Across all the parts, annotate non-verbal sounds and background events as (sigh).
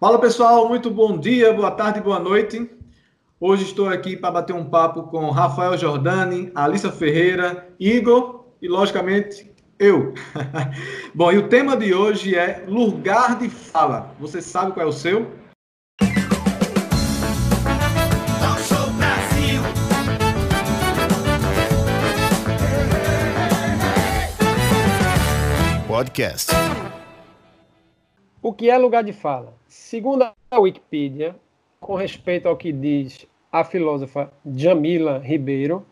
Fala pessoal, muito bom dia, boa tarde, boa noite. Hoje estou aqui para bater um papo com Rafael Jordani, Alissa Ferreira, Igor e, logicamente, eu. (laughs) bom, e o tema de hoje é lugar de fala. Você sabe qual é o seu? Podcast. O que é lugar de fala? Segundo a Wikipedia, com respeito ao que diz a filósofa Jamila Ribeiro,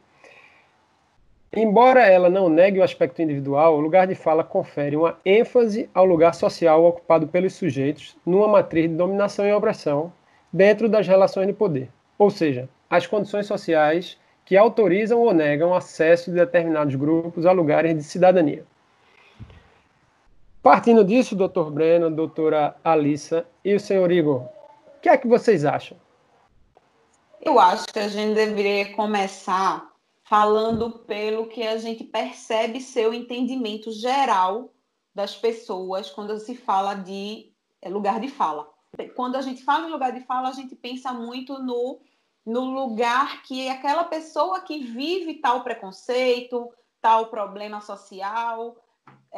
embora ela não negue o aspecto individual, o lugar de fala confere uma ênfase ao lugar social ocupado pelos sujeitos numa matriz de dominação e opressão dentro das relações de poder, ou seja, as condições sociais que autorizam ou negam acesso de determinados grupos a lugares de cidadania. Partindo disso, doutor Breno, doutora Alissa e o senhor Igor, o que é que vocês acham? Eu acho que a gente deveria começar falando pelo que a gente percebe ser o entendimento geral das pessoas quando se fala de é, lugar de fala. Quando a gente fala em lugar de fala, a gente pensa muito no, no lugar que aquela pessoa que vive tal preconceito, tal problema social,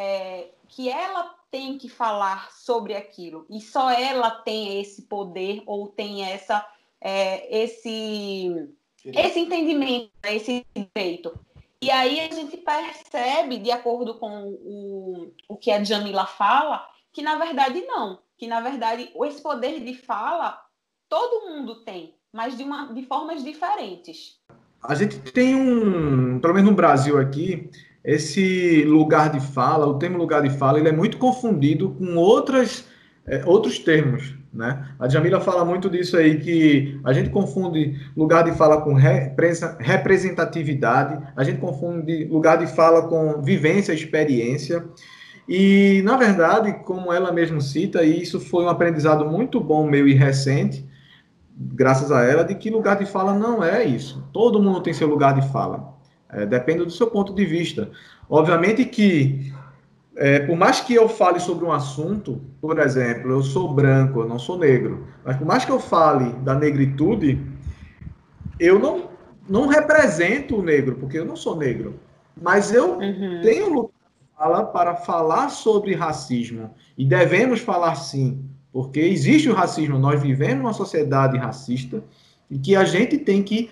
é, que ela tem que falar sobre aquilo e só ela tem esse poder ou tem essa é, esse esse entendimento, né, esse direito. E aí a gente percebe, de acordo com o, o que a Jamila fala, que na verdade não, que na verdade esse poder de fala todo mundo tem, mas de, uma, de formas diferentes. A gente tem um, pelo menos no Brasil aqui, esse lugar de fala, o termo lugar de fala, ele é muito confundido com outras, é, outros termos. Né? A Jamila fala muito disso aí, que a gente confunde lugar de fala com representatividade, a gente confunde lugar de fala com vivência, experiência. E, na verdade, como ela mesma cita, e isso foi um aprendizado muito bom, meu e recente, graças a ela, de que lugar de fala não é isso. Todo mundo tem seu lugar de fala. É, depende do seu ponto de vista. Obviamente que, é, por mais que eu fale sobre um assunto, por exemplo, eu sou branco, eu não sou negro, mas por mais que eu fale da negritude, eu não, não represento o negro, porque eu não sou negro. Mas eu uhum. tenho lugar para falar sobre racismo. E devemos falar sim, porque existe o racismo, nós vivemos numa sociedade racista e que a gente tem que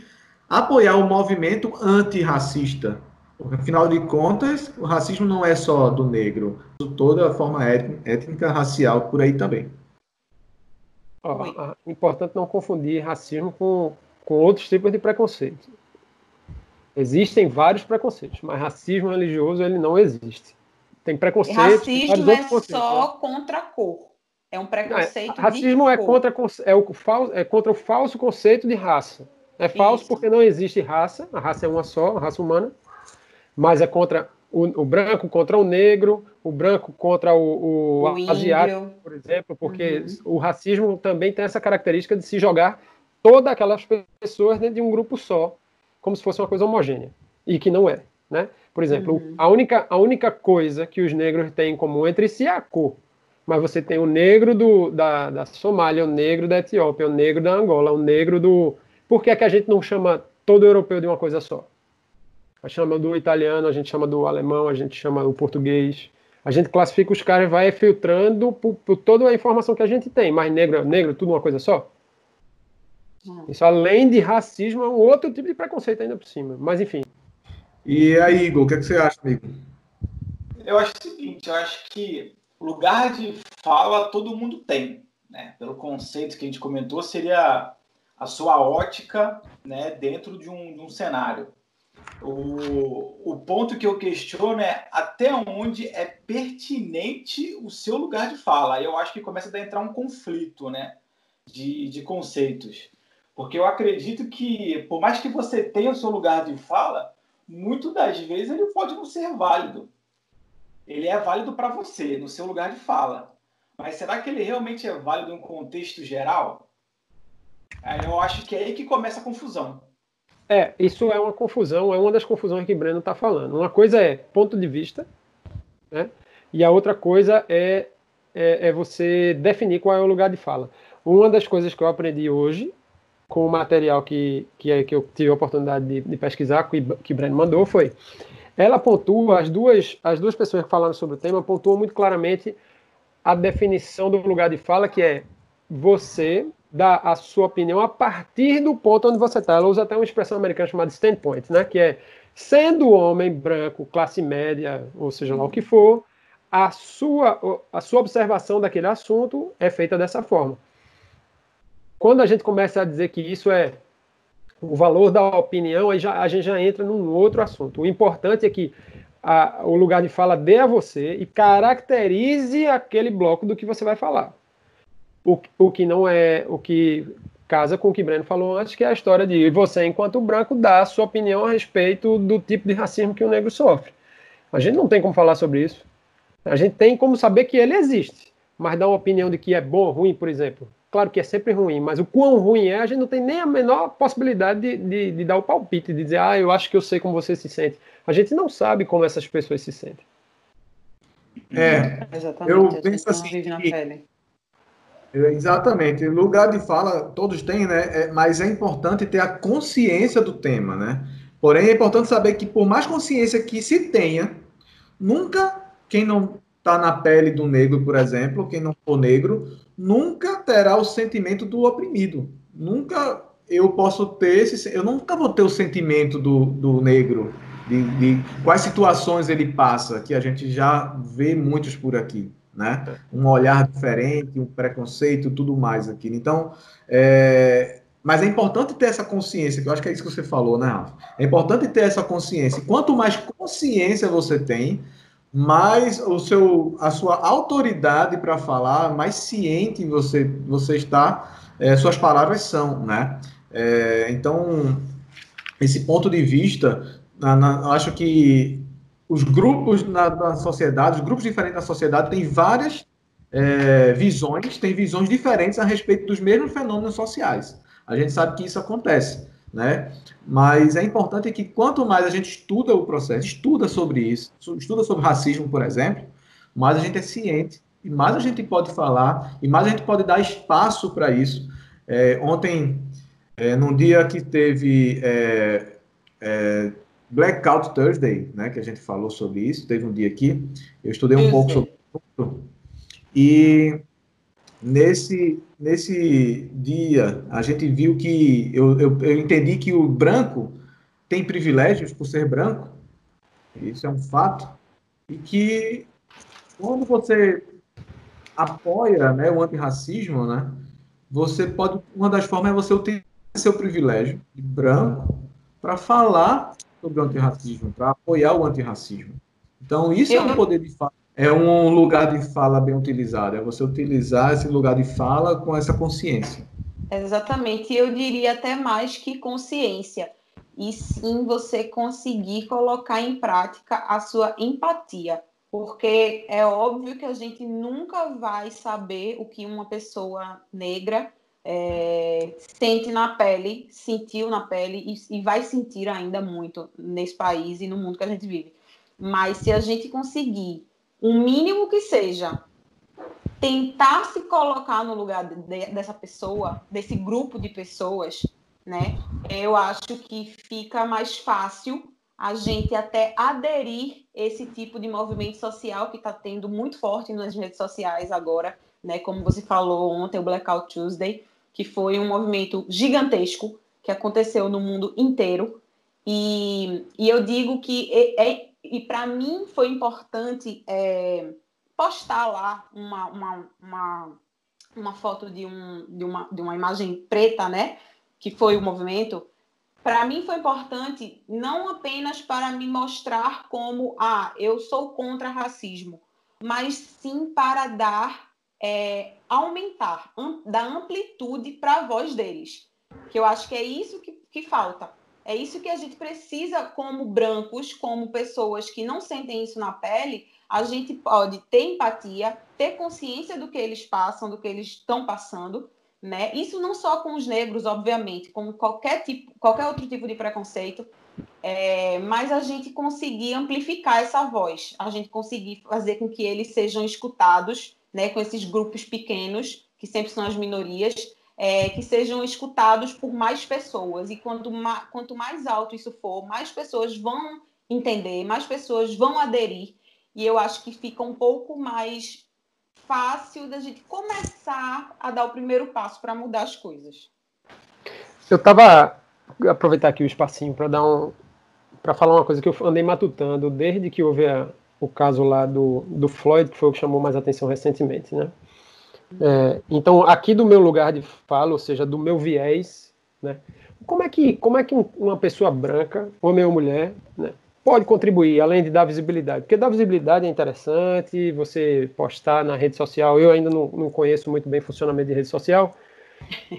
apoiar o movimento antirracista. Porque, afinal de contas, o racismo não é só do negro, toda a forma étnica, racial por aí também. Oh, importante não confundir racismo com, com outros tipos de preconceito. Existem vários preconceitos, mas racismo religioso ele não existe. Tem preconceito. Racismo é só contra a cor. É um preconceito. Não, é, racismo é contra, é, o, é contra o falso conceito de raça. É falso Isso. porque não existe raça, a raça é uma só, a raça humana, mas é contra o, o branco contra o negro, o branco contra o, o, o asiático, por exemplo, porque uhum. o racismo também tem essa característica de se jogar todas aquelas pessoas dentro de um grupo só, como se fosse uma coisa homogênea, e que não é. Né? Por exemplo, uhum. a, única, a única coisa que os negros têm em comum entre si é a cor. Mas você tem o negro do, da, da Somália, o negro da Etiópia, o negro da Angola, o negro do, por que, é que a gente não chama todo europeu de uma coisa só? A gente chama do italiano, a gente chama do alemão, a gente chama do português. A gente classifica os caras e vai filtrando por, por, toda a informação que a gente tem. Mas negro, negro, tudo uma coisa só? Hum. Isso, além de racismo, é um outro tipo de preconceito ainda por cima. Mas, enfim. E aí, Igor, o que, é que você acha, amigo? Eu acho o seguinte, eu acho que lugar de fala todo mundo tem. Né? Pelo conceito que a gente comentou, seria a sua ótica né, dentro de um, de um cenário. O, o ponto que eu questiono é até onde é pertinente o seu lugar de fala. Eu acho que começa a entrar um conflito né, de, de conceitos. Porque eu acredito que, por mais que você tenha o seu lugar de fala, muitas das vezes ele pode não ser válido. Ele é válido para você, no seu lugar de fala. Mas será que ele realmente é válido em um contexto geral? Aí eu acho que é aí que começa a confusão. É, isso é uma confusão, é uma das confusões que Breno está falando. Uma coisa é ponto de vista, né? E a outra coisa é, é, é, você definir qual é o lugar de fala. Uma das coisas que eu aprendi hoje, com o material que, que, é, que eu tive a oportunidade de, de pesquisar, que, que Breno mandou, foi. Ela pontua, as duas, as duas pessoas que falaram sobre o tema pontuam muito claramente a definição do lugar de fala, que é você dar a sua opinião a partir do ponto onde você está. Ela usa até uma expressão americana chamada standpoint, né? que é sendo homem branco, classe média, ou seja lá o que for, a sua, a sua observação daquele assunto é feita dessa forma. Quando a gente começa a dizer que isso é o valor da opinião, aí já, a gente já entra num outro assunto. O importante é que a, o lugar de fala dê a você e caracterize aquele bloco do que você vai falar. O, o que não é, o que casa com o que Breno falou antes, que é a história de você, enquanto branco, dar a sua opinião a respeito do tipo de racismo que o negro sofre. A gente não tem como falar sobre isso. A gente tem como saber que ele existe, mas dar uma opinião de que é bom ou ruim, por exemplo. Claro que é sempre ruim, mas o quão ruim é, a gente não tem nem a menor possibilidade de, de, de dar o palpite, de dizer, ah, eu acho que eu sei como você se sente. A gente não sabe como essas pessoas se sentem. É, Exatamente, eu penso assim. Vive na pele. É, exatamente. Lugar de fala, todos têm, né? É, mas é importante ter a consciência do tema, né? Porém, é importante saber que, por mais consciência que se tenha, nunca quem não está na pele do negro, por exemplo, quem não for negro, nunca terá o sentimento do oprimido. Nunca eu posso ter esse. Eu nunca vou ter o sentimento do, do negro, de, de quais situações ele passa, que a gente já vê muitos por aqui né? Um olhar diferente, um preconceito, tudo mais aqui. Então, é... mas é importante ter essa consciência, que eu acho que é isso que você falou, né, Rafa? É importante ter essa consciência. Quanto mais consciência você tem, mais o seu, a sua autoridade para falar, mais ciente você, você está, é, suas palavras são, né? É, então, esse ponto de vista, na, na, eu acho que os grupos na, na, sociedade, os grupos diferentes da sociedade têm várias é, visões, têm visões diferentes a respeito dos mesmos fenômenos sociais. A gente sabe que isso acontece, né? Mas é importante que quanto mais a gente estuda o processo, estuda sobre isso, estuda sobre racismo, por exemplo, mais a gente é ciente e mais a gente pode falar e mais a gente pode dar espaço para isso. É, ontem, é, num dia que teve é, é Blackout Thursday, né, que a gente falou sobre isso, teve um dia aqui, eu estudei um pouco sobre isso, e nesse, nesse dia a gente viu que, eu, eu, eu entendi que o branco tem privilégios por ser branco, isso é um fato, e que quando você apoia né, o antirracismo, né, você pode, uma das formas é você utilizar seu privilégio de branco para falar sobre o antirracismo, para apoiar o antirracismo. Então, isso é um poder de fala, é um lugar de fala bem utilizado, é você utilizar esse lugar de fala com essa consciência. Exatamente, eu diria até mais que consciência, e sim você conseguir colocar em prática a sua empatia, porque é óbvio que a gente nunca vai saber o que uma pessoa negra é, sente na pele, sentiu na pele e, e, vai sentir ainda muito nesse país e no mundo que a gente vive. Mas se a gente conseguir, o mínimo que seja, tentar se colocar no lugar de, dessa pessoa, desse grupo de pessoas, né? Eu acho que fica mais fácil a gente até aderir esse tipo de movimento social que está tendo muito forte nas redes sociais agora, né? Como você falou ontem, o Blackout Tuesday que foi um movimento gigantesco que aconteceu no mundo inteiro. E, e eu digo que, é, é e para mim foi importante é, postar lá uma, uma, uma, uma foto de, um, de, uma, de uma imagem preta, né? Que foi o movimento. Para mim foi importante não apenas para me mostrar como, ah, eu sou contra racismo, mas sim para dar é, aumentar, am, dar amplitude para a voz deles. Que eu acho que é isso que, que falta. É isso que a gente precisa, como brancos, como pessoas que não sentem isso na pele, a gente pode ter empatia, ter consciência do que eles passam, do que eles estão passando, né? Isso não só com os negros, obviamente, como qualquer tipo, qualquer outro tipo de preconceito, é, mas a gente conseguir amplificar essa voz, a gente conseguir fazer com que eles sejam escutados né, com esses grupos pequenos, que sempre são as minorias, é, que sejam escutados por mais pessoas. E quanto, ma quanto mais alto isso for, mais pessoas vão entender, mais pessoas vão aderir. E eu acho que fica um pouco mais fácil da gente começar a dar o primeiro passo para mudar as coisas. Eu estava aproveitar aqui o espacinho para dar um para falar uma coisa que eu andei matutando desde que houve a, o caso lá do, do Floyd, que foi o que chamou mais atenção recentemente, né? É, então, aqui do meu lugar de fala, ou seja, do meu viés, né? Como é que, como é que uma pessoa branca, homem ou mulher, né, pode contribuir, além de dar visibilidade? Porque dar visibilidade é interessante, você postar na rede social, eu ainda não, não conheço muito bem o funcionamento de rede social,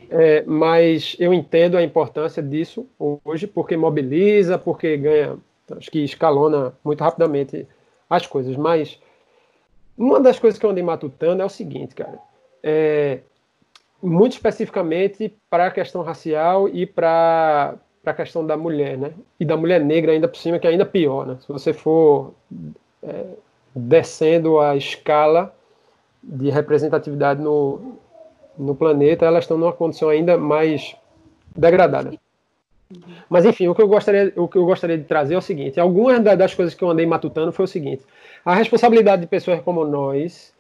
é, mas eu entendo a importância disso hoje, porque mobiliza, porque ganha, acho que escalona muito rapidamente as coisas. Mas uma das coisas que eu andei matutando é o seguinte, cara. É, muito especificamente para a questão racial e para a questão da mulher, né? E da mulher negra ainda por cima, que é ainda pior, né? Se você for é, descendo a escala de representatividade no, no planeta, elas estão numa condição ainda mais degradada. Mas enfim, o que eu gostaria, o que eu gostaria de trazer é o seguinte: algumas das coisas que eu andei matutando foi o seguinte: a responsabilidade de pessoas como nós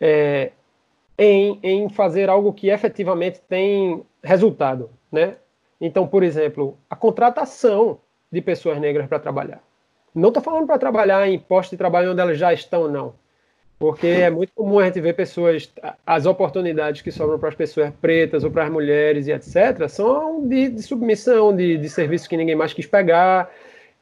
é, em, em fazer algo que efetivamente tem resultado, né? Então, por exemplo, a contratação de pessoas negras para trabalhar. Não estou falando para trabalhar em postos de trabalho onde elas já estão, não. Porque é muito comum a gente ver pessoas, as oportunidades que sobram para as pessoas pretas ou para as mulheres e etc., são de, de submissão, de, de serviços que ninguém mais quis pegar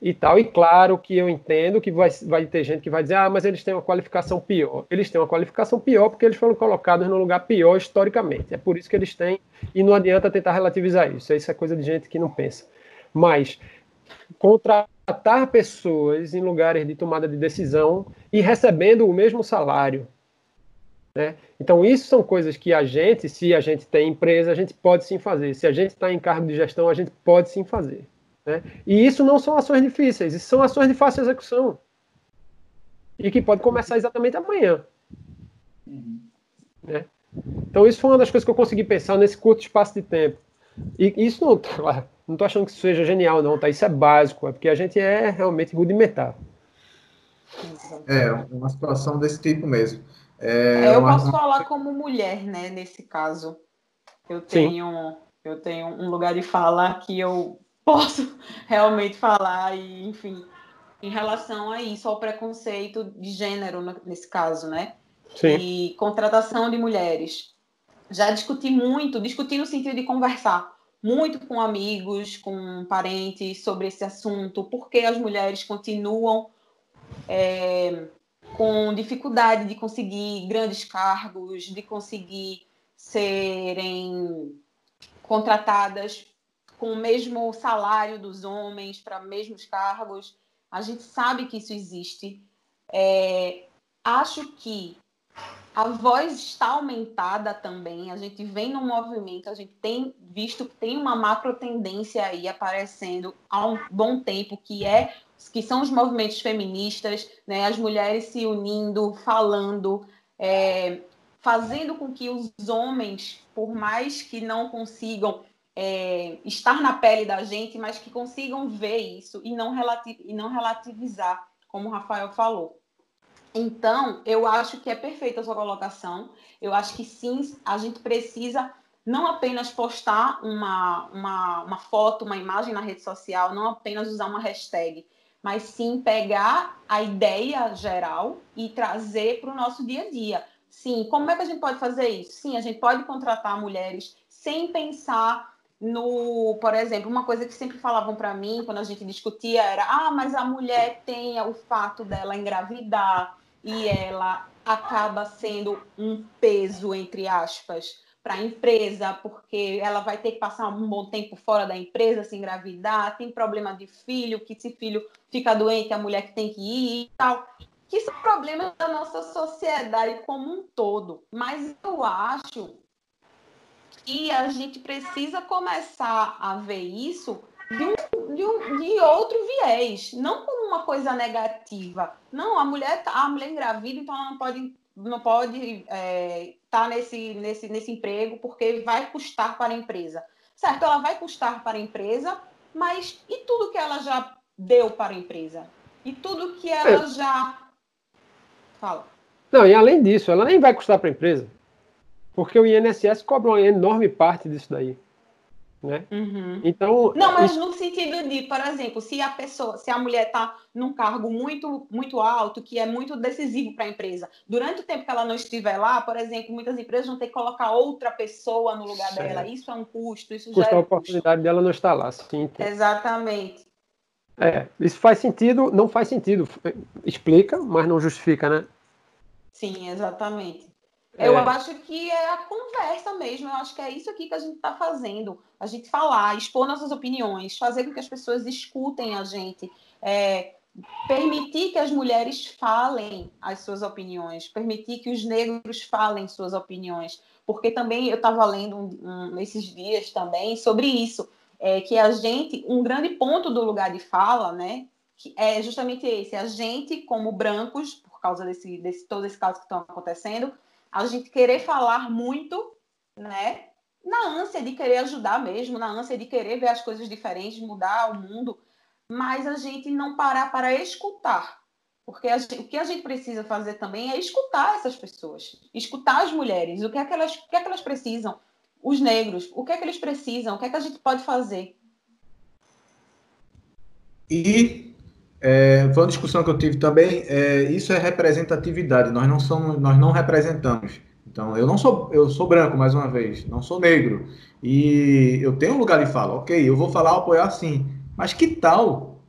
e tal. E claro que eu entendo que vai, vai ter gente que vai dizer, ah, mas eles têm uma qualificação pior. Eles têm uma qualificação pior porque eles foram colocados no lugar pior historicamente. É por isso que eles têm, e não adianta tentar relativizar isso. Isso é coisa de gente que não pensa. Mas contratar pessoas em lugares de tomada de decisão e recebendo o mesmo salário. Né? Então, isso são coisas que a gente, se a gente tem empresa, a gente pode sim fazer. Se a gente está em cargo de gestão, a gente pode sim fazer. Né? E isso não são ações difíceis, isso são ações de fácil execução. E que pode começar exatamente amanhã. Uhum. Né? Então, isso foi uma das coisas que eu consegui pensar nesse curto espaço de tempo. E isso não, (laughs) não estou achando que isso seja genial, não, tá? Isso é básico, é porque a gente é realmente rudimentar. É, uma situação desse tipo mesmo. É, é eu uma... posso falar como mulher, né, nesse caso. Eu tenho, eu tenho um lugar de fala que eu posso (laughs) realmente falar, e, enfim, em relação a isso, ao preconceito de gênero, nesse caso, né? Sim. E contratação de mulheres. Já discuti muito, discuti no sentido de conversar muito com amigos, com parentes sobre esse assunto, porque as mulheres continuam é, com dificuldade de conseguir grandes cargos, de conseguir serem contratadas com o mesmo salário dos homens para mesmos cargos. A gente sabe que isso existe. É, acho que a voz está aumentada também. A gente vem no movimento, a gente tem visto que tem uma macro tendência aí aparecendo há um bom tempo, que é que são os movimentos feministas, né, as mulheres se unindo, falando, é, fazendo com que os homens, por mais que não consigam é, estar na pele da gente, mas que consigam ver isso e não, e não relativizar, como o Rafael falou. Então, eu acho que é perfeita a sua colocação. Eu acho que sim, a gente precisa não apenas postar uma, uma, uma foto, uma imagem na rede social, não apenas usar uma hashtag, mas sim pegar a ideia geral e trazer para o nosso dia a dia. Sim, como é que a gente pode fazer isso? Sim, a gente pode contratar mulheres sem pensar no, por exemplo, uma coisa que sempre falavam para mim quando a gente discutia era: ah, mas a mulher tem o fato dela engravidar e ela acaba sendo um peso, entre aspas, para a empresa, porque ela vai ter que passar um bom tempo fora da empresa, se engravidar, tem problema de filho, que se filho fica doente, a mulher que tem que ir e tal. Que são problemas da nossa sociedade como um todo. Mas eu acho que a gente precisa começar a ver isso de, um, de, um, de outro viés, não como uma coisa negativa. Não, a mulher, tá, a mulher engravida, então ela não pode não pode estar é, tá nesse, nesse, nesse emprego porque vai custar para a empresa. Certo, ela vai custar para a empresa, mas e tudo que ela já deu para a empresa? E tudo que ela é. já. Fala. Não, e além disso, ela nem vai custar para a empresa. Porque o INSS cobra uma enorme parte disso daí. Né? Uhum. Então, não, mas isso... no sentido de, por exemplo, se a pessoa, se a mulher está num cargo muito muito alto, que é muito decisivo para a empresa, durante o tempo que ela não estiver lá, por exemplo, muitas empresas vão ter que colocar outra pessoa no lugar certo. dela. Isso é um custo, isso Custa já é a oportunidade custo. dela não estar lá, sim. Exatamente. É, isso faz sentido, não faz sentido. Explica, mas não justifica, né? Sim, exatamente. É. Eu acho que é a conversa mesmo. Eu acho que é isso aqui que a gente está fazendo. A gente falar, expor nossas opiniões, fazer com que as pessoas escutem a gente, é, permitir que as mulheres falem as suas opiniões, permitir que os negros falem suas opiniões. Porque também eu estava lendo um, um, esses dias também sobre isso, é, que a gente, um grande ponto do lugar de fala, né, é justamente esse, a gente como brancos, por causa desse, desse todo esse caso que estão acontecendo, a gente querer falar muito, né? Na ânsia de querer ajudar mesmo, na ânsia de querer ver as coisas diferentes, mudar o mundo, mas a gente não parar para escutar. Porque gente, o que a gente precisa fazer também é escutar essas pessoas, escutar as mulheres, o que é que elas, o que é que elas precisam, os negros, o que é que eles precisam, o que é que a gente pode fazer. E é, foi uma discussão que eu tive também. É, isso é representatividade. Nós não somos, nós não representamos. Então, eu não sou, eu sou branco mais uma vez, não sou negro e eu tenho um lugar de fala. Ok, eu vou falar, apoiar sim. Mas que tal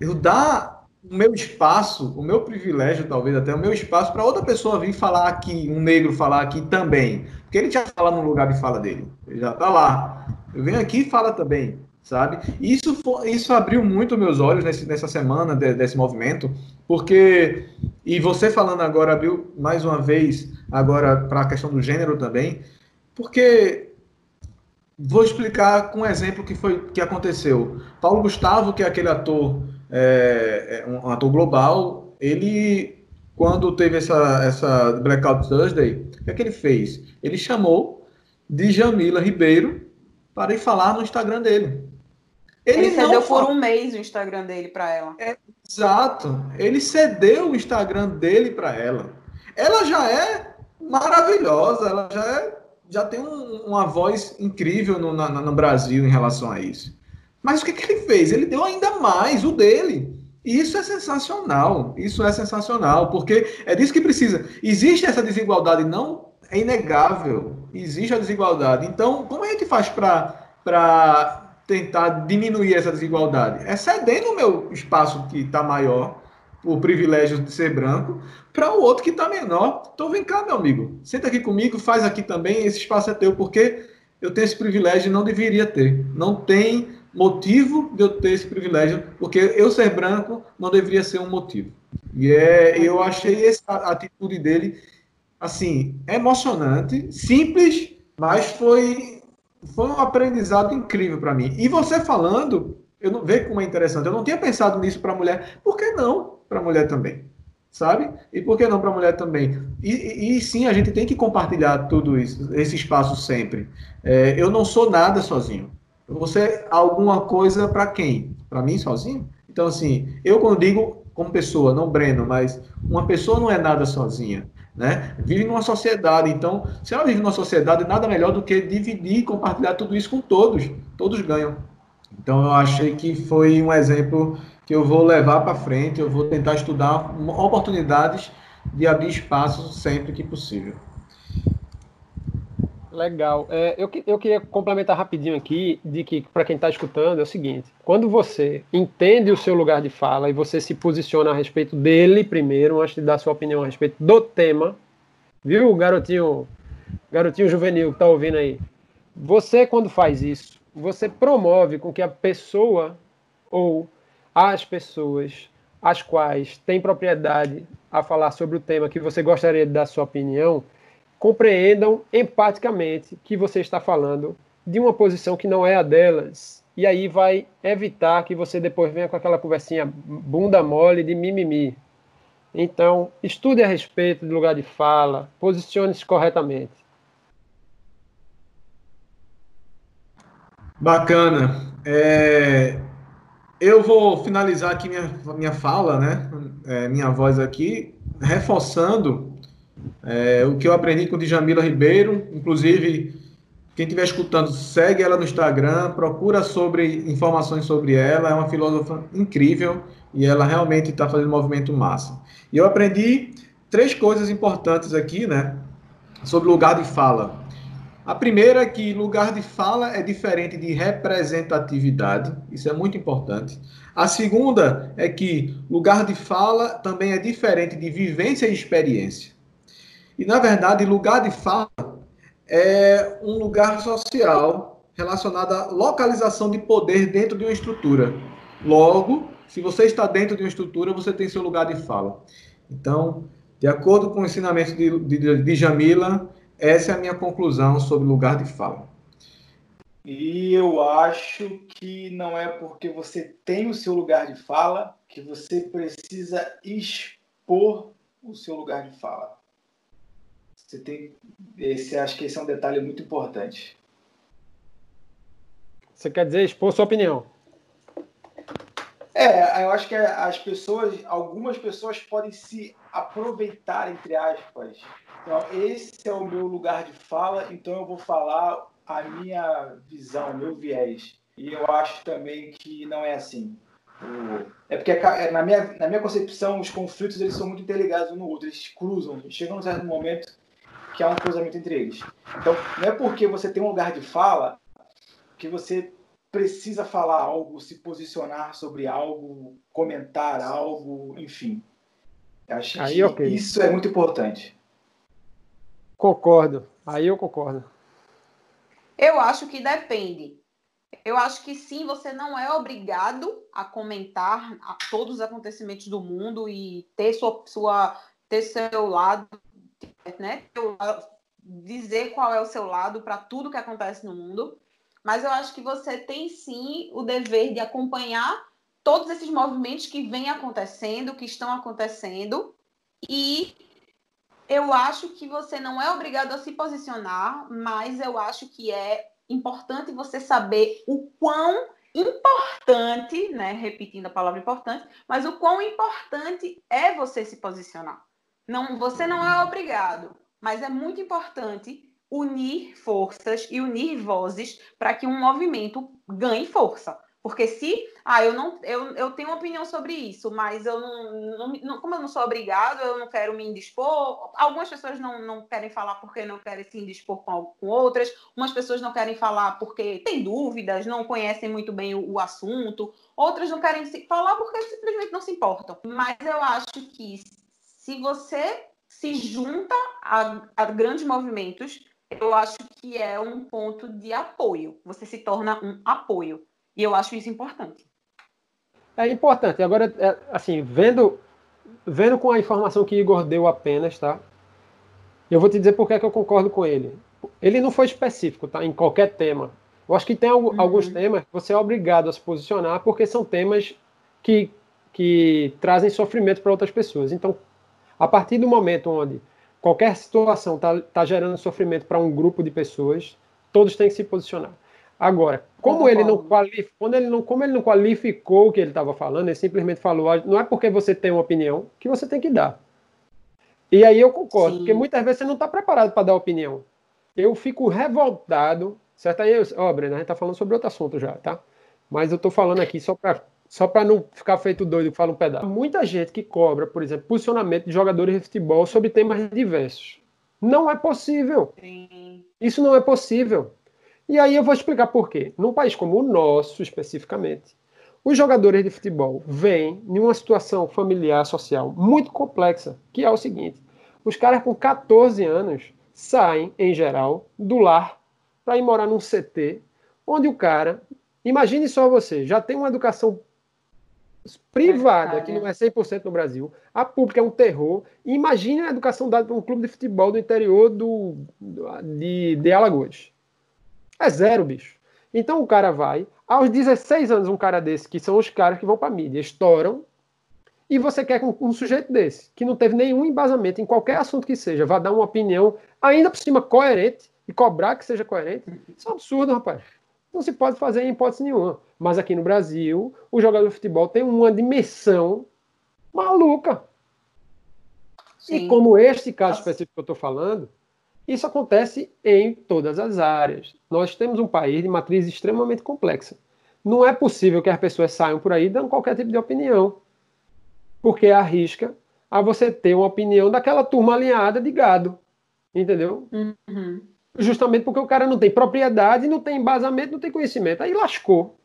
eu dar o meu espaço, o meu privilégio, talvez até o meu espaço para outra pessoa vir falar aqui, um negro falar aqui também, porque ele já fala no lugar de fala dele, ele já está lá. Eu venho aqui e fala também sabe? Isso, isso abriu muito meus olhos nesse, nessa semana de, desse movimento, porque, e você falando agora, abriu mais uma vez, agora para a questão do gênero também, porque vou explicar com um exemplo que foi que aconteceu. Paulo Gustavo, que é aquele ator, é, é um ator global, ele, quando teve essa, essa Blackout Thursday, o que é que ele fez? Ele chamou de Jamila Ribeiro para ir falar no Instagram dele. Ele, ele cedeu por um mês o Instagram dele para ela. É, exato. Ele cedeu o Instagram dele para ela. Ela já é maravilhosa, ela já, é, já tem um, uma voz incrível no, na, no Brasil em relação a isso. Mas o que, que ele fez? Ele deu ainda mais o dele. E isso é sensacional. Isso é sensacional, porque é disso que precisa. Existe essa desigualdade, não é inegável. Existe a desigualdade. Então, como a gente faz para tentar diminuir essa desigualdade? É cedendo o meu espaço que está maior, o privilégio de ser branco, para o outro que está menor. Então vem cá, meu amigo, senta aqui comigo, faz aqui também, esse espaço é teu, porque eu tenho esse privilégio e não deveria ter. Não tem motivo de eu ter esse privilégio, porque eu ser branco não deveria ser um motivo. E é, eu achei essa atitude dele, assim, emocionante, simples, mas foi foi um aprendizado incrível para mim. E você falando, eu não vejo como é interessante. Eu não tinha pensado nisso para mulher. Por que não para mulher também? Sabe? E por que não para mulher também? E, e, sim, a gente tem que compartilhar tudo isso, esse espaço sempre. É, eu não sou nada sozinho. Você alguma coisa para quem? Para mim sozinho? Então, assim, eu quando digo como pessoa, não Breno, mas uma pessoa não é nada sozinha né? Vive numa sociedade, então, se ela vive numa sociedade, nada melhor do que dividir e compartilhar tudo isso com todos. Todos ganham. Então, eu achei que foi um exemplo que eu vou levar para frente, eu vou tentar estudar oportunidades de abrir espaço sempre que possível. Legal. É, eu, eu queria complementar rapidinho aqui de que, para quem está escutando, é o seguinte: quando você entende o seu lugar de fala e você se posiciona a respeito dele primeiro, antes de dar sua opinião a respeito do tema, viu, garotinho, garotinho juvenil que está ouvindo aí? Você, quando faz isso, você promove com que a pessoa ou as pessoas as quais têm propriedade a falar sobre o tema que você gostaria de dar sua opinião compreendam empaticamente que você está falando de uma posição que não é a delas. E aí vai evitar que você depois venha com aquela conversinha bunda mole de mimimi. Então, estude a respeito do lugar de fala, posicione-se corretamente. Bacana. É, eu vou finalizar aqui minha, minha fala, né? É, minha voz aqui, reforçando é, o que eu aprendi com Djamila Ribeiro. Inclusive, quem estiver escutando, segue ela no Instagram, procura sobre informações sobre ela. É uma filósofa incrível e ela realmente está fazendo um movimento massa. E eu aprendi três coisas importantes aqui, né? Sobre lugar de fala. A primeira é que lugar de fala é diferente de representatividade, isso é muito importante. A segunda é que lugar de fala também é diferente de vivência e experiência. E, na verdade, lugar de fala é um lugar social relacionado à localização de poder dentro de uma estrutura. Logo, se você está dentro de uma estrutura, você tem seu lugar de fala. Então, de acordo com o ensinamento de, de, de Jamila, essa é a minha conclusão sobre lugar de fala. E eu acho que não é porque você tem o seu lugar de fala que você precisa expor o seu lugar de fala. Você tem esse acho que esse é um detalhe muito importante. Você quer dizer expor sua opinião? É, eu acho que as pessoas, algumas pessoas podem se aproveitar entre aspas então, esse é o meu lugar de fala, então eu vou falar a minha visão, o meu viés. E eu acho também que não é assim. É porque é, na minha, na minha concepção os conflitos eles são muito interligados um no outro, eles cruzam, chegam um certo momento que há um cruzamento entre eles. Então não é porque você tem um lugar de fala que você precisa falar algo, se posicionar sobre algo, comentar algo, enfim. Eu acho Aí, que okay. isso é muito importante. Concordo. Aí eu concordo. Eu acho que depende. Eu acho que sim, você não é obrigado a comentar a todos os acontecimentos do mundo e ter sua, sua ter seu lado, né? Dizer qual é o seu lado para tudo que acontece no mundo. Mas eu acho que você tem sim o dever de acompanhar todos esses movimentos que vêm acontecendo, que estão acontecendo e eu acho que você não é obrigado a se posicionar, mas eu acho que é importante você saber o quão importante, né, repetindo a palavra importante, mas o quão importante é você se posicionar. Não, você não é obrigado, mas é muito importante unir forças e unir vozes para que um movimento ganhe força. Porque se, ah, eu não, eu, eu tenho uma opinião sobre isso, mas eu não, não, como eu não sou obrigado, eu não quero me indispor. Algumas pessoas não, não querem falar porque não querem se indispor com, com outras, umas pessoas não querem falar porque têm dúvidas, não conhecem muito bem o, o assunto, outras não querem se, falar porque simplesmente não se importam. Mas eu acho que se você se junta a, a grandes movimentos, eu acho que é um ponto de apoio. Você se torna um apoio. E eu acho isso importante. É importante. Agora, é, assim, vendo, vendo com a informação que Igor deu apenas, tá? Eu vou te dizer por que, é que eu concordo com ele. Ele não foi específico, tá? Em qualquer tema. Eu acho que tem uhum. alguns temas que você é obrigado a se posicionar porque são temas que, que trazem sofrimento para outras pessoas. Então, a partir do momento onde qualquer situação está tá gerando sofrimento para um grupo de pessoas, todos têm que se posicionar. Agora, como ele não qualificou, quando ele não, como ele não qualificou o que ele estava falando, ele simplesmente falou, ah, não é porque você tem uma opinião que você tem que dar. E aí eu concordo, Sim. porque muitas vezes você não está preparado para dar opinião. Eu fico revoltado, certo? Aí, ó, Breno, a gente está falando sobre outro assunto já, tá? Mas eu estou falando aqui só para só para não ficar feito doido que fala um pedaço. Muita gente que cobra, por exemplo, posicionamento de jogadores de futebol sobre temas diversos. Não é possível. Sim. Isso não é possível. E aí eu vou explicar por quê. Num país como o nosso, especificamente, os jogadores de futebol vêm em uma situação familiar, social muito complexa, que é o seguinte: os caras com 14 anos saem, em geral, do lar para ir morar num CT, onde o cara, imagine só você, já tem uma educação privada, que não é 100% no Brasil, a pública é um terror. Imagine a educação dada por um clube de futebol do interior do, de, de Alagoas. É zero, bicho. Então o cara vai, aos 16 anos, um cara desse, que são os caras que vão pra mídia, estouram, E você quer que um, um, sujeito desse, que não teve nenhum embasamento em qualquer assunto que seja, vá dar uma opinião, ainda por cima coerente, e cobrar que seja coerente, isso é um absurdo, rapaz. Não se pode fazer em hipótese nenhuma. Mas aqui no Brasil, o jogador de futebol tem uma dimensão maluca. Sim. E como este caso específico que eu estou falando, isso acontece em todas as áreas. Nós temos um país de matriz extremamente complexa. Não é possível que as pessoas saiam por aí dando qualquer tipo de opinião, porque arrisca a você ter uma opinião daquela turma alinhada de gado, entendeu? Uhum. Justamente porque o cara não tem propriedade, não tem embasamento, não tem conhecimento. Aí lascou.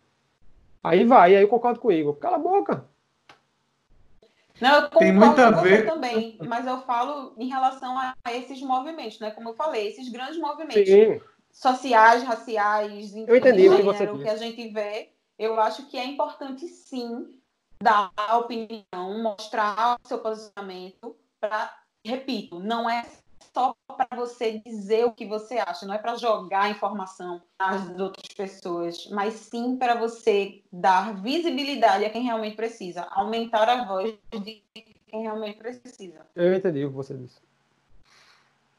Aí vai, aí eu concordo com o Igor. Cala a boca. Não, eu Tem muito a ver também, mas eu falo em relação a esses movimentos, né? Como eu falei, esses grandes movimentos Sim. sociais, raciais, eu entendi gênero, o que, você que a gente vê. Eu acho que é importante sim dar a opinião, mostrar o seu posicionamento para, repito, não é só para você dizer o que você acha, não é para jogar informação às outras pessoas, mas sim para você dar visibilidade a quem realmente precisa, aumentar a voz de quem realmente precisa. Eu entendi o que você disse.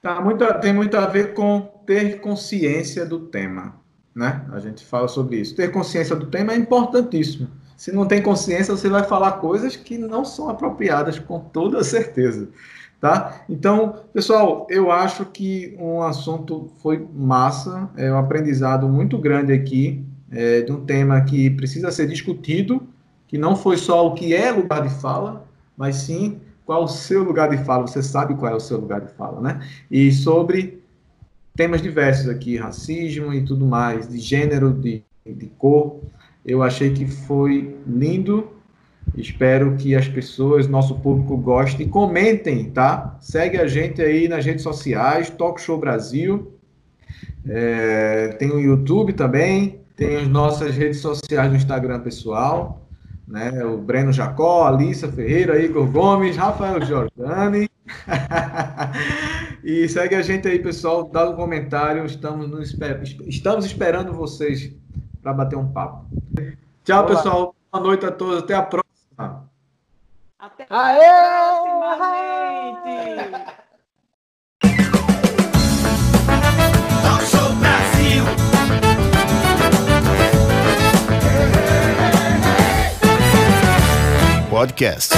Tá, muito, tem muito a ver com ter consciência do tema, né? A gente fala sobre isso. Ter consciência do tema é importantíssimo. Se não tem consciência, você vai falar coisas que não são apropriadas, com toda certeza. Tá? Então, pessoal, eu acho que um assunto foi massa, é um aprendizado muito grande aqui, é, de um tema que precisa ser discutido, que não foi só o que é lugar de fala, mas sim qual o seu lugar de fala, você sabe qual é o seu lugar de fala, né? E sobre temas diversos aqui, racismo e tudo mais, de gênero, de, de cor, eu achei que foi lindo, Espero que as pessoas, nosso público, gostem. Comentem, tá? Segue a gente aí nas redes sociais, Talk Show Brasil. É, tem o YouTube também, tem as nossas redes sociais no Instagram pessoal, né? O Breno Jacó, Alissa Ferreira, Igor Gomes, Rafael Jordani. (laughs) e segue a gente aí, pessoal, dá um comentário. Estamos, no, estamos esperando vocês para bater um papo. Tchau, Olá. pessoal. Boa noite a todos. Até a próxima. Até Aê! a próxima, gente! Podcast.